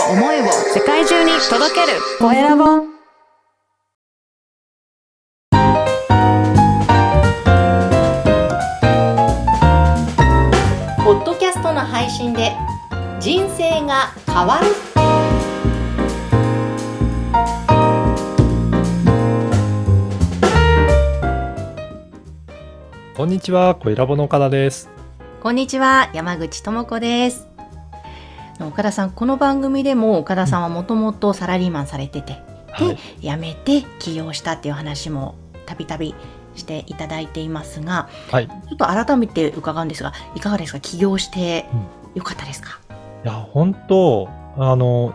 を思いを世界中に届ける。コエラボ。ポッドキャストの配信で人生が変わる。こんにちは、コエラボの岡田です。こんにちは山口智子です岡田さんこの番組でも岡田さんはもともとサラリーマンされてて、はい。で辞めて起業したっていう話もたびたびしていただいていますがはい。いちょっと改めて伺うんですがいかがですか？起業してよかったですか、や、本当あの、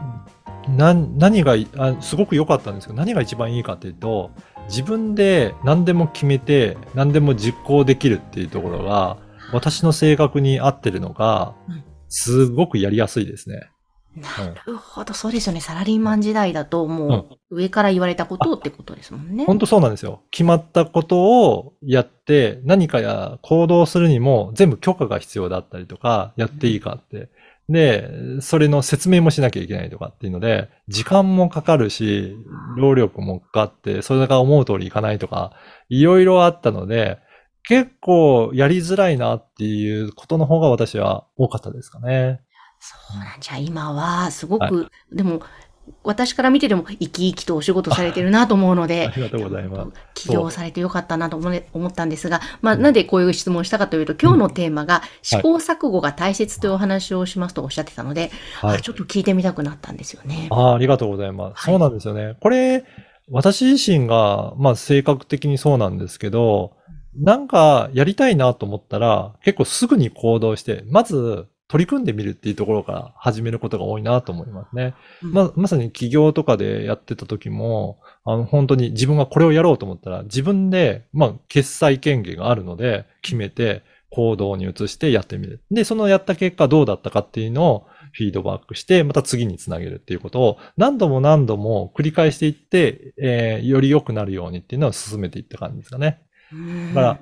な、何がいあ、すごく良かったんですけど、何が一番いいかというと、自分で何でも決めて、何でも実行できるっていうところが、私の性格に合ってるのがうん、すごくやりやすいですね。なるほどそうですよねサラリーマン時代だともう上から言われたことってことですもんね。本当そうなんですよ。決まったことをやって、何かや行動するにも全部許可が必要だったりとか、やっていいかって。で、それの説明もしなきゃいけないとかっていうので、時間もかかるし、労力もかかって、それが思う通りいかないとか、いろいろあったので、結構やりづらいなっていうことの方が私は多かったですかね。そうなんじゃあ今はすごく、でも私から見てても生き生きとお仕事されてるなと思うのでありがとうございます。起業されてよかったなと思ったんですが、まあ、なんでこういう質問をしたかというと、今日のテーマが試行錯誤が大切というお話をしますとおっしゃってたので、はいあ。ちょっと聞いてみたくなったんですよね。ああ、ありがとうございます。はいそうなんですよね。これ、私自身が、まあ性格的にそうなんですけど、なんかやりたいなと思ったら、結構すぐに行動して、まず取り組んでみるっていうところから始めることが多いなと思いますね。うんま、まさに起業とかでやってた時も、あの、本当に自分がこれをやろうと思ったら、自分で、まあ、決済権限があるので、決めて、行動に移してやってみる。で、そのやった結果どうだったかっていうのをフィードバックして、また次につなげるっていうことを何度も何度も繰り返していって、えーより良くなるようにっていうのを進めていった感じですかね。だから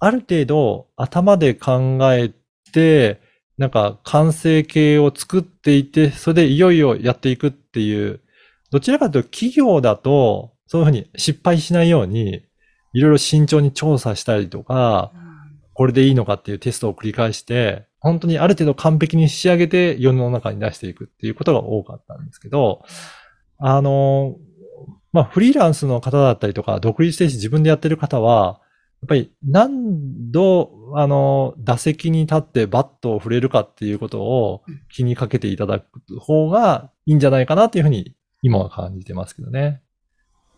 ある程度頭で考えて、なんか完成形を作っていて、それでいよいよやっていくっていう、どちらかというと企業だと、そういうふうに失敗しないように、いろいろ慎重に調査したりとか、これでいいのかっていうテストを繰り返して、本当にある程度完璧に仕上げて世の中に出していくっていうことが多かったんですけど、あの、まあ、フリーランスの方だったりとか、独立して自分でやってる方は、やっぱり何度、あの、打席に立ってバットを振れるかっていうことを気にかけていただく方がいいんじゃないかなっていうふうに今は感じてますけどね。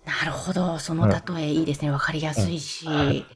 なるほど。その例えいいですね。わかりやすいし。うんはい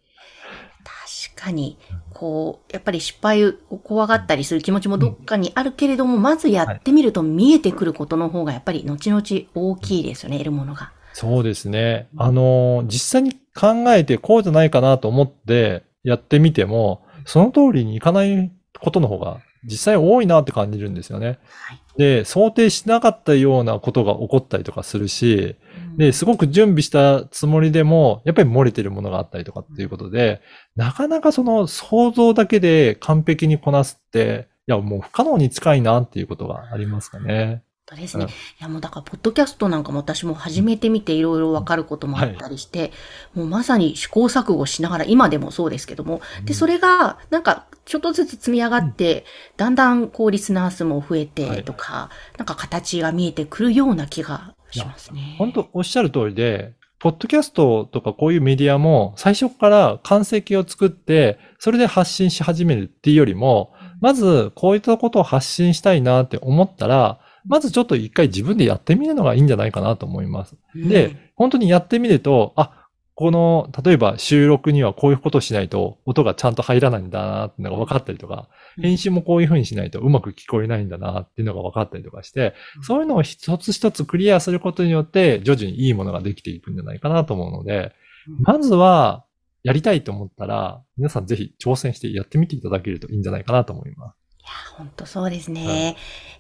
確かに、こう、やっぱり失敗を怖がったりする気持ちもどっかにあるけれども、まずやってみると見えてくることの方がやっぱり後々大きいですよね、得るものが。そうですね。あの、実際に考えてこうじゃないかなと思ってやってみても、その通りにいかないことの方が実際多いなって感じるんですよね。はい。で、想定しなかったようなことが起こったりとかするし、で、すごく準備したつもりでも、やっぱり漏れてるものがあったりとかっていうことで、なかなかその想像だけで完璧にこなすって、いや、もう不可能に近いなっていうことがありますかね。本当ですね。うん。いやもうだから、ポッドキャストなんかも私も始めてみていろいろわかることもあったりして、もうまさに試行錯誤しながら、今でもそうですけども、で、それが、なんか、ちょっとずつ積み上がって、だんだん、こう、リスナー数も増えはてい。とか、なんか形が見えてくるような気がしますね。本当おっしゃる通りで、ポッドキャストとかこういうメディアも最初から完成形を作って、それで発信し始めるっていうよりも、まずこういったことを発信したいなって思ったら、まずちょっと一回自分でやってみるのがいいんじゃないかなと思います。うんで、本当にやってみると、あ、この、例えば収録にはこういうことをしないと音がちゃんと入らないんだなっていうのが分かったりとか、編集もこういうふうにしないとうまく聞こえないんだなっていうのが分かったりとかして、そういうのを一つ一つクリアすることによって、徐々にいいものができていくんじゃないかなと思うので、まずは、やりたいと思ったら、皆さんぜひ挑戦してやってみていただけるといいんじゃないかなと思います。や、本当そうですね。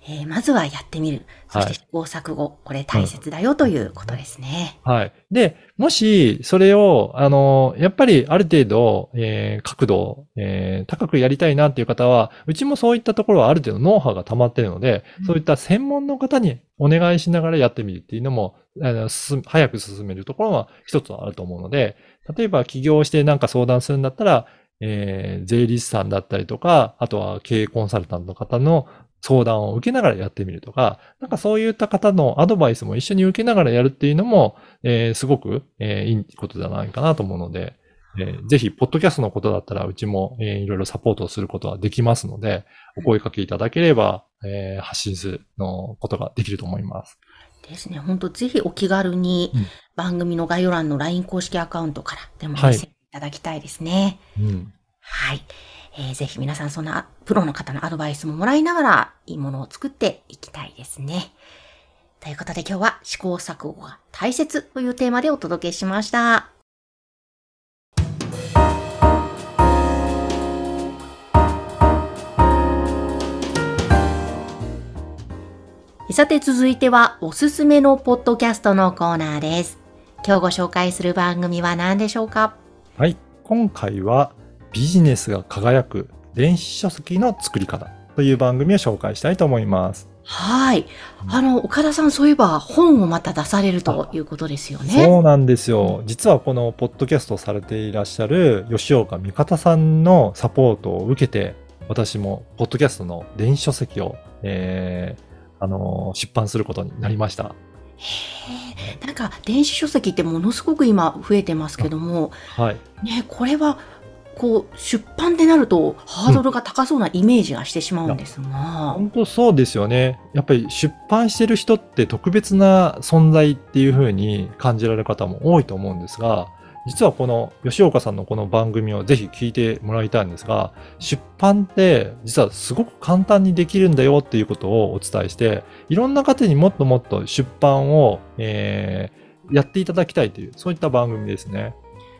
えーまずはやってみる。そしてはい試行錯誤、これ大切だよということですね。はい。で、もし、それを、あの、やっぱりある程度、えー角度を、えー高くやりたいなっていう方は、うちもそういったところはある程度ノウハウが溜まってるので、うんそういった専門の方にお願いしながらやってみるっていうのも、あの進早く進めるところは一つはあると思うので、例えば起業してなんか相談するんだったら、えー税理士さんだったりとか、あとは経営コンサルタントの方の相談を受けながらやってみるとか、なんかそういった方のアドバイスも一緒に受けながらやるっていうのも、えーすごく、えーいいことじゃないかなと思うので、えーぜひ、ポッドキャストのことだったら、うちも、えーいろいろサポートをすることはできますので、お声かけいただければ、えー発信するのことができると思います。ですね。本当ぜひお気軽にうん番組の概要欄の LINE 公式アカウントからでもただきたいですね。うん。はい。えーぜひ皆さんそんなプロの方のアドバイスももらいながらいいものを作っていきたいですね。ということで今日は試行錯誤が大切というテーマでお届けしました。さて続いてはおすすめのポッドキャストのコーナーです。今日ご紹介する番組は何でしょうか？はい。今回は、ビジネスが輝く電子書籍の作り方という番組を紹介したいと思います。はい。あの、岡田さん、そういえば本をまた出されるということですよね。そうなんですよ。実はこのポッドキャストをされていらっしゃる吉岡美方さんのサポートを受けて、私もポッドキャストの電子書籍を、えーあのー出版することになりました。へえなんか、電子書籍ってものすごく今増えてますけども、はい。ね、これは、こう、出版ってなると、ハードルが高そうなイメージがしてしまうんですが、本当そうですよね。やっぱり出版してる人って特別な存在っていう風に感じられる方も多いと思うんですが、実はこの吉岡さんのこの番組をぜひ聞いてもらいたいんですが、出版って実はすごく簡単にできるんだよっていうことをお伝えして、いろんな方にもっともっと出版を、えーやっていただきたいという、そういった番組ですね。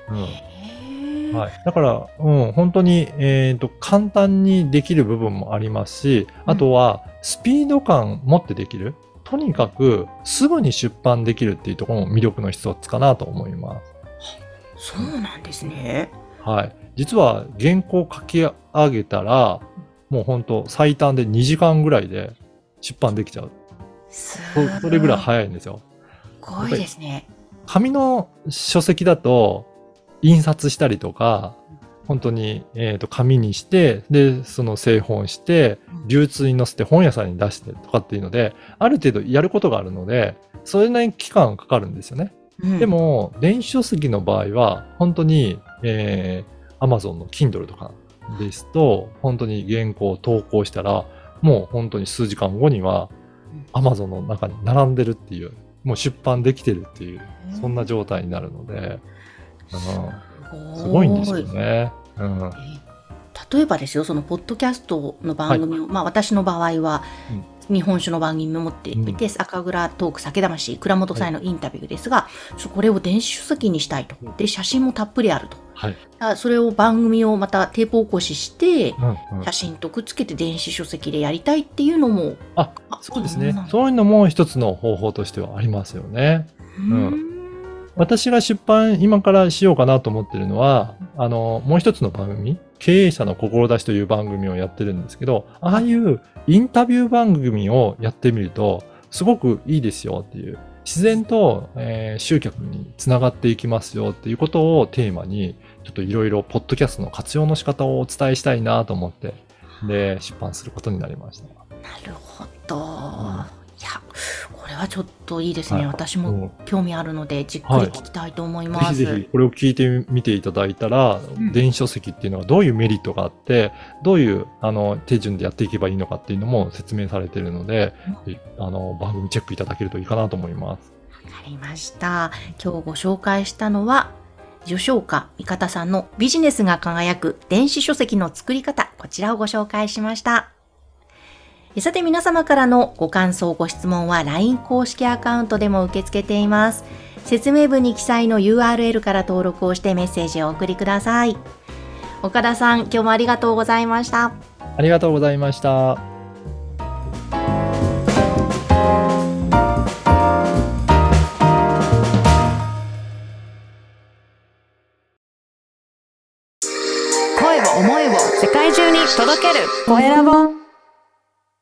うん。はい。だから、うん、本当に、えっ、と、簡単にできる部分もありますし、あとは、スピード感持ってできる。とにかく、すぐに出版できるっていうところも魅力の一つかなと思います。そうなんですね。はい。実は、原稿書き上げたら、もう本当最短で2時間ぐらいで出版できちゃう。すそそれぐらい早いんですよ。ごいですね。紙の書籍だと、印刷したりとか、本当に、えー、と紙にして、で、その製本して、流通に載せて本屋さんに出してとかっていうので、ある程度やることがあるので、それなりに期間かかるんですよね。うん。で、も、電子書籍の場合は、本当に、えー、Amazon の Kindle とかですと、本当に原稿を投稿したら、もう本当に数時間後には、Amazon の中に並んでるっていう、もう出版できてるっていう、そんな状態になるので、うん、すごいんですよね。うん。例えばですよ、そのポッドキャストの番組を、まあ私の場合は、日本酒の番組を持っていて、酒蔵トーク酒魂、倉本さんへのインタビューですが、ちょこれを電子書籍にしたいと。で、写真もたっぷりあると。はい。あそれを番組をまたテープ起こしして、うんうん。写真とくっつけて電子書籍でやりたいっていうのも、あ、あそうですね。そういうのも一つの方法としてはありますよね。うん。私が出版今からしようかなと思ってるのは、あの、もう一つの番組、経営者の志という番組をやってるんですけど、ああいうインタビュー番組をやってみると、すごくいいですよっていう、自然と、えー集客につながっていきますよっていうことをテーマに、ちょっといろいろポッドキャストの活用の仕方をお伝えしたいなと思って、で、出版することになりました。なるほど。いや、これはちょっといいですね。はい私も興味あるので、じっくり聞きたいと思いぜます。ひぜひこれを聞いてみていただいたら、ん電子書籍っていうのはどういうメリットがあって、どういうあの手順でやっていけばいいのかっていうのも説明されているので、あの番組チェックいただけるといいかなと思います。わかりました。今日ご紹介したのは、吉岡美方さんのビジネスが輝く電子書籍の作り方、こちらをご紹介しました。さて皆様からのご感想、ご質問は LINE 公式アカウントでも受け付けています。説明文に記載の URL から登録をしてメッセージをお送りください。岡田さん、今日もありがとうございました。ありがとうございました。